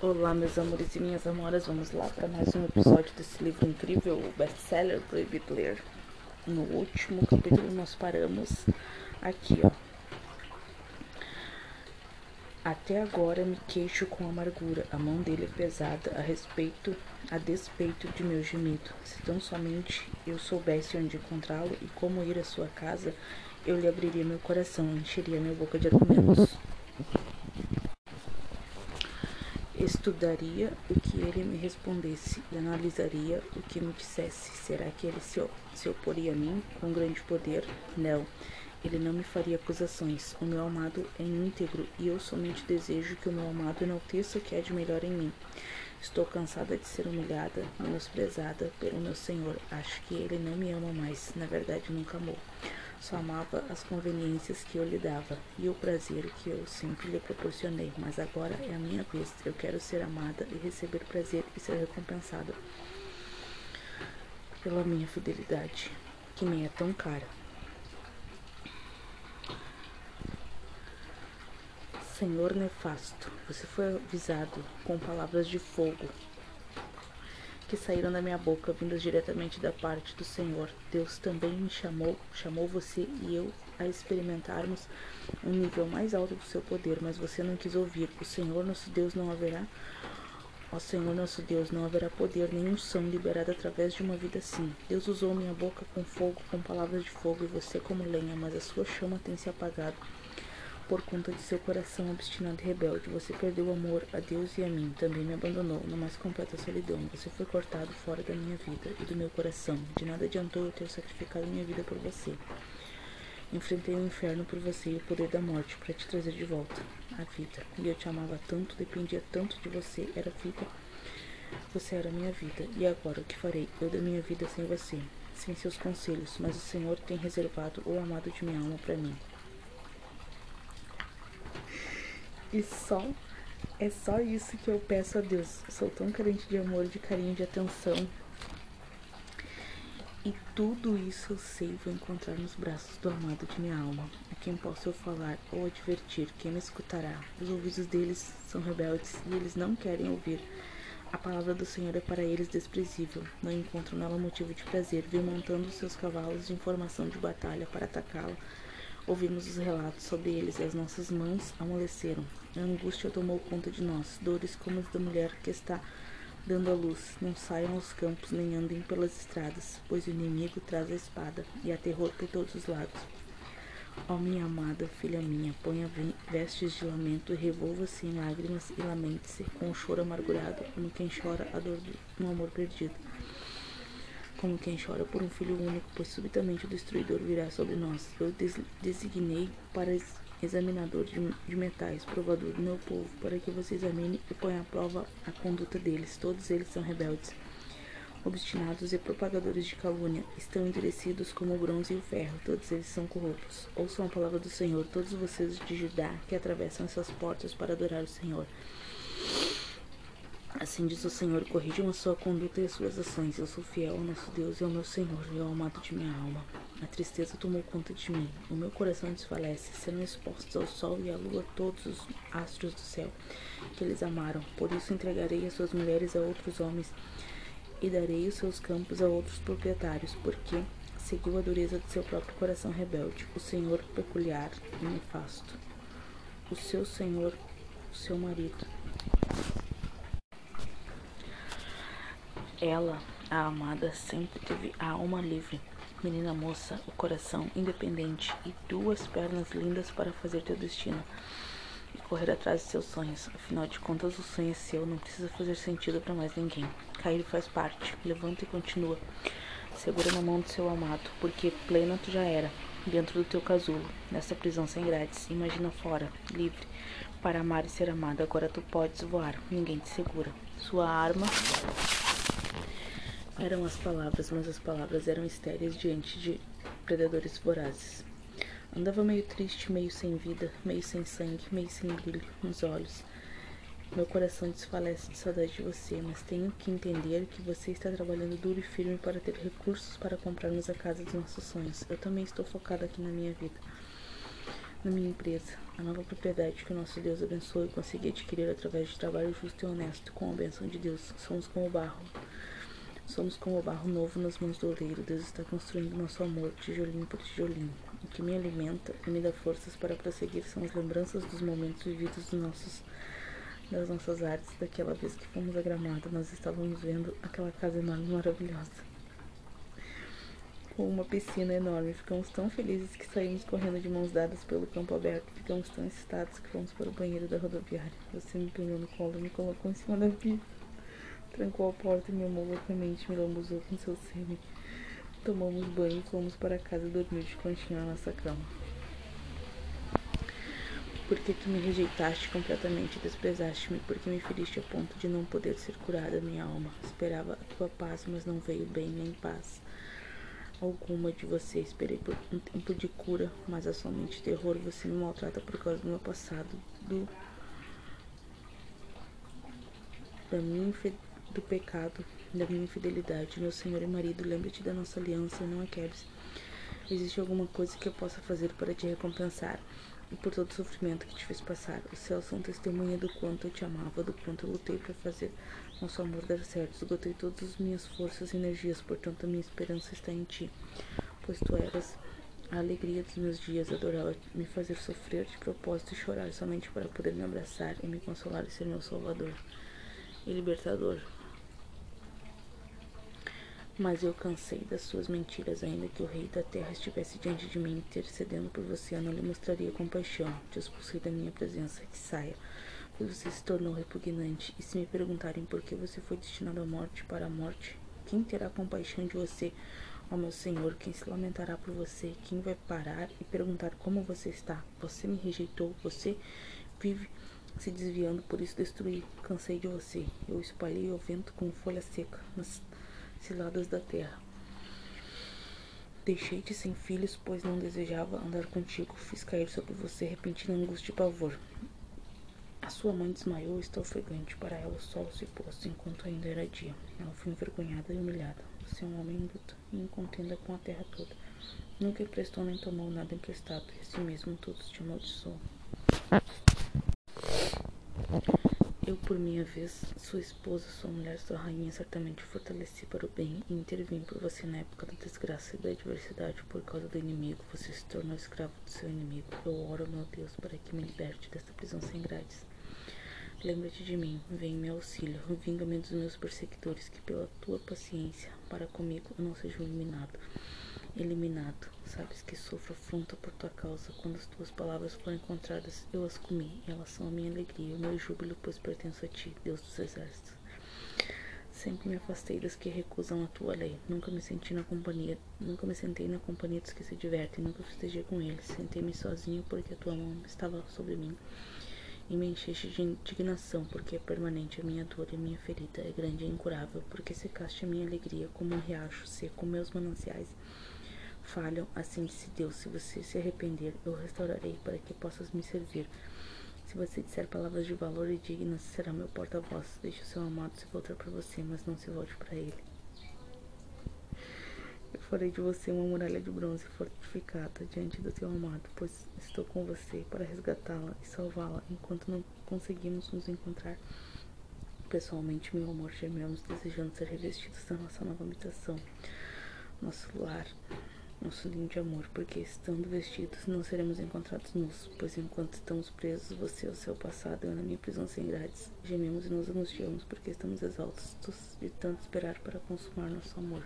Olá, meus amores e minhas amoras, vamos lá para mais um episódio desse livro incrível, o best-seller Proibido Ler. No último capítulo nós paramos aqui, ó. Até agora me queixo com amargura, a mão dele é pesada a respeito, a despeito de meu gemido. Se tão somente eu soubesse onde encontrá-lo e como ir à sua casa, eu lhe abriria meu coração, encheria minha boca de argumentos. Estudaria o que ele me respondesse e analisaria o que me dissesse. Será que ele se, se oporia a mim com grande poder? Não. Ele não me faria acusações. O meu amado é íntegro e eu somente desejo que o meu amado enalteça o que há de melhor em mim. Estou cansada de ser humilhada, menosprezada pelo meu Senhor. Acho que ele não me ama mais. Na verdade, nunca amou. Só amava as conveniências que eu lhe dava e o prazer que eu sempre lhe proporcionei. Mas agora é a minha vez. Eu quero ser amada e receber prazer e ser recompensada pela minha fidelidade, que me é tão cara. Senhor nefasto, você foi avisado com palavras de fogo que saíram da minha boca, vindas diretamente da parte do Senhor. Deus também me chamou, chamou você e eu a experimentarmos um nível mais alto do seu poder, mas você não quis ouvir. O Senhor nosso Deus não haverá Ó Senhor nosso Deus, não haverá poder nenhum som liberado através de uma vida assim. Deus usou minha boca com fogo, com palavras de fogo, e você como lenha, mas a sua chama tem se apagado por conta de seu coração obstinado e rebelde. Você perdeu o amor a Deus e a mim. Também me abandonou na mais completa solidão. Você foi cortado fora da minha vida e do meu coração. De nada adiantou eu ter sacrificado minha vida por você. Enfrentei o inferno por você e o poder da morte para te trazer de volta à vida. E eu te amava tanto, dependia tanto de você. Era vida. Você era minha vida. E agora o que farei? Eu da minha vida sem você, sem seus conselhos. Mas o Senhor tem reservado o amado de minha alma para mim. E só é só isso que eu peço a Deus. Eu sou tão carente de amor, de carinho, de atenção. E tudo isso eu sei vou encontrar nos braços do amado de minha alma. A quem posso eu falar ou advertir, quem me escutará. Os ouvidos deles são rebeldes e eles não querem ouvir. A palavra do Senhor é para eles desprezível. Não encontram nela motivo de prazer. Vêm montando seus cavalos de informação de batalha para atacá-la Ouvimos os relatos sobre eles e as nossas mãos amoleceram. A angústia tomou conta de nós, dores como as da mulher que está dando a luz. Não saiam aos campos nem andem pelas estradas, pois o inimigo traz a espada e há terror por todos os lados. Ó oh, minha amada filha minha, ponha vestes de lamento e revolva-se em lágrimas e lamente-se com o choro amargurado, como quem chora a dor do amor perdido como quem chora por um filho único, pois subitamente o destruidor virá sobre nós. Eu des designei para examinador de, de, metais, provador do meu povo, para que você examine e ponha à prova a conduta deles. Todos eles são rebeldes, obstinados e propagadores de calúnia. Estão endurecidos como o bronze e o ferro. Todos eles são corruptos. Ouçam a palavra do Senhor, todos vocês de Judá que atravessam essas portas para adorar o Senhor. Assim diz o Senhor, corrijam a sua conduta e as suas ações. Eu sou fiel ao nosso Deus e ao meu Senhor, e ao amado de minha alma. A tristeza tomou conta de mim. O meu coração desfalece, sendo expostos ao sol e à lua todos os astros do céu que eles amaram. Por isso entregarei as suas mulheres a outros homens e darei os seus campos a outros proprietários, porque seguiu a dureza de seu próprio coração rebelde. O Senhor peculiar e nefasto. O seu Senhor, o seu marido. Ela, a amada, sempre teve a alma livre, menina moça, o coração independente e duas pernas lindas para fazer teu destino e correr atrás de seus sonhos. Afinal de contas, o sonho é seu, não precisa fazer sentido para mais ninguém. Cair faz parte. Levanta e continua. Segura na mão do seu amado, porque plena tu já era, dentro do teu casulo, nessa prisão sem grades. Imagina fora, livre, para amar e ser amado. Agora tu podes voar, ninguém te segura. Sua arma eram as palavras, mas as palavras eram estéreis diante de predadores vorazes. Andava meio triste, meio sem vida, meio sem sangue, meio sem brilho nos olhos. Meu coração desfalece de saudade de você, mas tenho que entender que você está trabalhando duro e firme para ter recursos para comprarmos a casa dos nossos sonhos. Eu também estou focada aqui na minha vida, na minha empresa, A nova propriedade que o nosso Deus abençoou e consegui adquirir através de trabalho justo e honesto, com a bênção de Deus. Somos como barro. Somos como barro novo nas mãos do oleiro. Deus está construindo nosso amor, tijolinho por tijolinho. O que me alimenta e me dá forças para prosseguir são as lembranças dos momentos vividos dos nossos das nossas artes, daquela vez que fomos a Gramado, nós estávamos vendo aquela casa enorme maravilhosa com uma piscina enorme. Ficamos tão felizes que saímos correndo de mãos dadas pelo campo aberto. Ficamos tão excitados que fomos para o banheiro da rodoviária. Você me pegou no colo e me colocou em cima da pia. Trancou a porta e me amou loucamente, me lambuzou com seu sêmen. Tomamos banho e fomos para casa dormir de conchinha na nossa cama. Porque tu me rejeitaste completamente, desprezaste-me, porque me feriste a ponto de não poder ser curada minha alma. Esperava a tua paz, mas não veio bem nem paz alguma de você. Esperei por um tempo de cura, mas é somente terror. Você me maltrata por causa do meu passado, do da minha do pecado, da minha infidelidade. Meu Senhor e marido, lembre-te da nossa aliança não a quebres. Existe alguma coisa que eu possa fazer para te recompensar e por todo o sofrimento que te fez passar? Os céus são testemunha do quanto eu te amava, do quanto eu lutei para fazer nosso amor dar certo. Esgotei todas as minhas forças e energias, portanto a minha esperança está em ti, pois tu eras a alegria dos meus dias. Adorava me fazer sofrer de propósito e chorar somente para poder me abraçar e me consolar e ser meu salvador e libertador. Mas eu cansei das suas mentiras, ainda que o rei da terra estivesse diante de mim, intercedendo por você, eu não lhe mostraria compaixão. Te expulsei da minha presença, que saia, pois você se tornou repugnante. E se me perguntarem por que você foi destinado à morte para a morte, quem terá compaixão de você? Ó meu Senhor, quem se lamentará por você? Quem vai parar e perguntar como você está? Você me rejeitou, você vive se desviando, por isso destruí. Cansei de você. Eu espalhei o vento com folha seca nas ciladas da terra. Deixei-te sem filhos, pois não desejava andar contigo. Fiz cair sobre você repentina angústia e pavor. A sua mãe desmaiou está ofegante. Para ela o sol se pôs enquanto ainda era dia. Ela foi envergonhada e humilhada. Você é um homem em luta e em contenda com a terra toda. Nunca emprestou nem tomou nada emprestado, e assim mesmo todos te amaldiçoam. Eu, por minha vez, sua esposa, sua mulher, sua rainha, certamente fortaleci para o bem e intervim por você na época da desgraça e da adversidade por causa do inimigo. Você se tornou escravo do seu inimigo. Eu oro, meu Deus, para que me liberte desta prisão sem grades. Lembra-te de mim, vem em meu auxílio, vinga-me dos meus perseguidores, que pela tua paciência para comigo eu não seja eliminado eliminado. Sabes que sofro afronta por tua causa. Quando as tuas palavras foram encontradas, eu as comi, elas são a minha alegria, o meu júbilo, pois pertenço a ti, Deus dos exércitos. Sempre me afastei dos que recusam a tua lei. Nunca me senti na companhia, nunca me sentei na companhia dos que se divertem, nunca festejei com eles. Sentei-me sozinho porque a tua mão estava sobre mim. E me encheste de indignação, porque é permanente a minha dor e a minha ferida é grande e incurável, porque secaste a minha alegria como um riacho seco meus mananciais falham, assim disse Deus, se você se arrepender, eu restaurarei para que possas me servir. Se você disser palavras de valor e dignas, será meu porta-voz. Deixe o seu amado se voltar para você, mas não se volte para ele. Eu farei de você uma muralha de bronze fortificada diante do teu amado, pois estou com você para resgatá-la e salvá-la enquanto não conseguimos nos encontrar. Pessoalmente, meu amor, gememos desejando ser revestidos da nossa nova habitação, nosso lar nosso ninho de amor, porque estando vestidos não seremos encontrados nus, pois enquanto estamos presos, você o seu passado, eu na minha prisão sem grades, gememos e nos angustiamos, porque estamos exaustos de tanto esperar para consumar nosso amor.